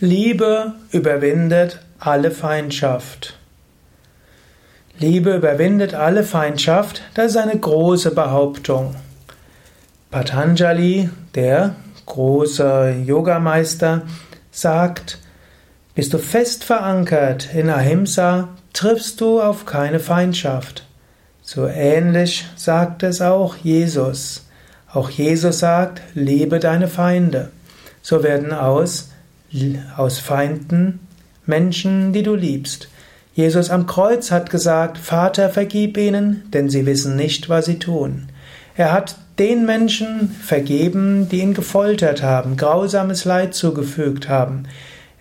Liebe überwindet alle Feindschaft. Liebe überwindet alle Feindschaft, das ist eine große Behauptung. Patanjali, der große Yogameister, sagt, bist du fest verankert in Ahimsa, triffst du auf keine Feindschaft. So ähnlich sagt es auch Jesus. Auch Jesus sagt, liebe deine Feinde. So werden aus aus Feinden Menschen, die du liebst. Jesus am Kreuz hat gesagt, Vater, vergib ihnen, denn sie wissen nicht, was sie tun. Er hat den Menschen vergeben, die ihn gefoltert haben, grausames Leid zugefügt haben.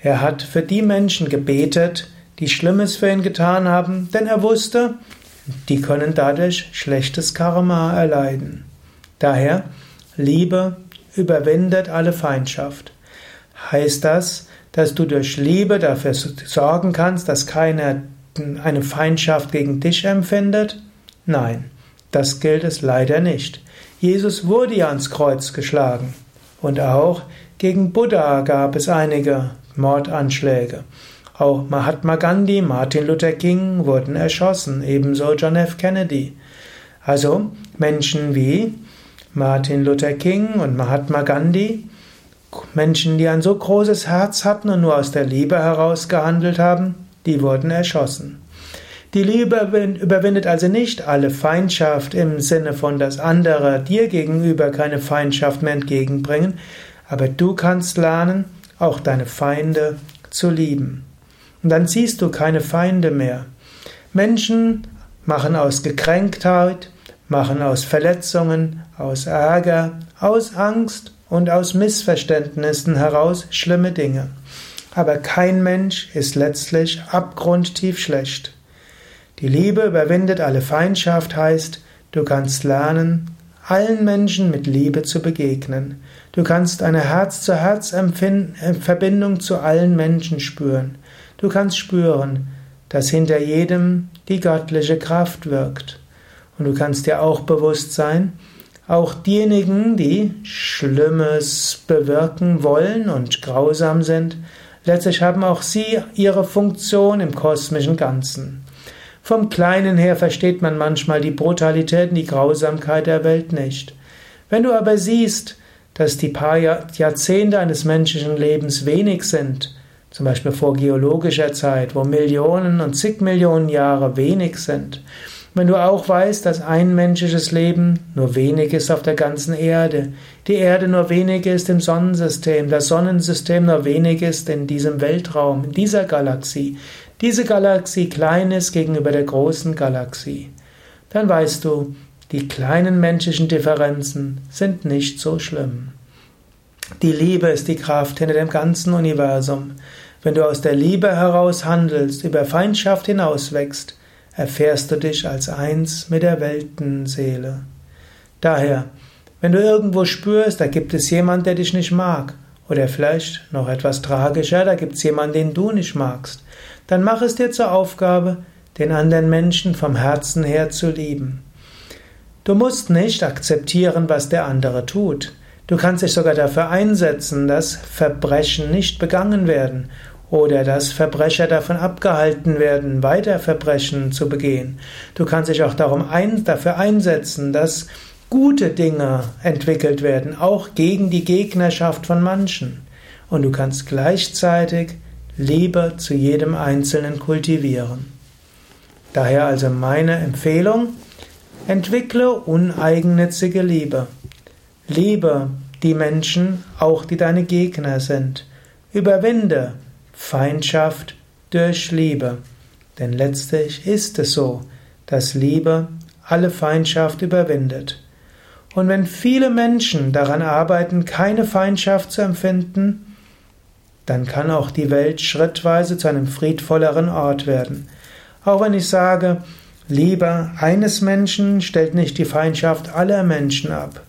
Er hat für die Menschen gebetet, die Schlimmes für ihn getan haben, denn er wusste, die können dadurch schlechtes Karma erleiden. Daher, Liebe überwindet alle Feindschaft. Heißt das, dass du durch Liebe dafür sorgen kannst, dass keiner eine Feindschaft gegen dich empfindet? Nein, das gilt es leider nicht. Jesus wurde ja ans Kreuz geschlagen. Und auch gegen Buddha gab es einige Mordanschläge. Auch Mahatma Gandhi, Martin Luther King wurden erschossen, ebenso John F. Kennedy. Also Menschen wie Martin Luther King und Mahatma Gandhi Menschen, die ein so großes Herz hatten und nur aus der Liebe heraus gehandelt haben, die wurden erschossen. Die Liebe überwindet also nicht alle Feindschaft im Sinne von, dass andere dir gegenüber keine Feindschaft mehr entgegenbringen, aber du kannst lernen, auch deine Feinde zu lieben. Und dann siehst du keine Feinde mehr. Menschen machen aus Gekränktheit, machen aus Verletzungen, aus Ärger, aus Angst und aus Missverständnissen heraus schlimme Dinge. Aber kein Mensch ist letztlich abgrundtief schlecht. Die Liebe überwindet alle Feindschaft heißt, du kannst lernen, allen Menschen mit Liebe zu begegnen. Du kannst eine Herz-zu-Herz-Verbindung zu allen Menschen spüren. Du kannst spüren, dass hinter jedem die göttliche Kraft wirkt. Und du kannst dir auch bewusst sein, auch diejenigen, die Schlimmes bewirken wollen und grausam sind, letztlich haben auch sie ihre Funktion im kosmischen Ganzen. Vom Kleinen her versteht man manchmal die Brutalität und die Grausamkeit der Welt nicht. Wenn du aber siehst, dass die paar Jahrzehnte eines menschlichen Lebens wenig sind, zum Beispiel vor geologischer Zeit, wo Millionen und zig Millionen Jahre wenig sind, wenn du auch weißt, dass ein menschliches Leben nur wenig ist auf der ganzen Erde, die Erde nur wenig ist im Sonnensystem, das Sonnensystem nur wenig ist in diesem Weltraum, in dieser Galaxie, diese Galaxie klein ist gegenüber der großen Galaxie, dann weißt du, die kleinen menschlichen Differenzen sind nicht so schlimm. Die Liebe ist die Kraft hinter dem ganzen Universum. Wenn du aus der Liebe heraus handelst, über Feindschaft hinauswächst, erfährst du dich als eins mit der Weltenseele. Daher, wenn du irgendwo spürst, da gibt es jemand, der dich nicht mag, oder vielleicht noch etwas tragischer, da gibt es jemanden, den du nicht magst, dann mach es dir zur Aufgabe, den anderen Menschen vom Herzen her zu lieben. Du musst nicht akzeptieren, was der andere tut. Du kannst dich sogar dafür einsetzen, dass Verbrechen nicht begangen werden oder dass Verbrecher davon abgehalten werden, weiter Verbrechen zu begehen. Du kannst dich auch darum ein, dafür einsetzen, dass gute Dinge entwickelt werden, auch gegen die Gegnerschaft von manchen. Und du kannst gleichzeitig Liebe zu jedem Einzelnen kultivieren. Daher also meine Empfehlung, entwickle uneigennützige Liebe. Liebe die Menschen, auch die deine Gegner sind. Überwinde Feindschaft durch Liebe. Denn letztlich ist es so, dass Liebe alle Feindschaft überwindet. Und wenn viele Menschen daran arbeiten, keine Feindschaft zu empfinden, dann kann auch die Welt schrittweise zu einem friedvolleren Ort werden. Auch wenn ich sage, Liebe eines Menschen stellt nicht die Feindschaft aller Menschen ab.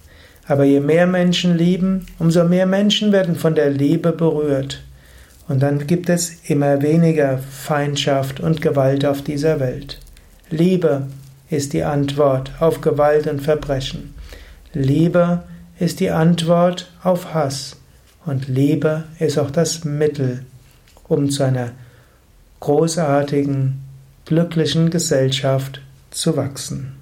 Aber je mehr Menschen lieben, umso mehr Menschen werden von der Liebe berührt. Und dann gibt es immer weniger Feindschaft und Gewalt auf dieser Welt. Liebe ist die Antwort auf Gewalt und Verbrechen. Liebe ist die Antwort auf Hass. Und Liebe ist auch das Mittel um zu einer großartigen, glücklichen Gesellschaft zu wachsen.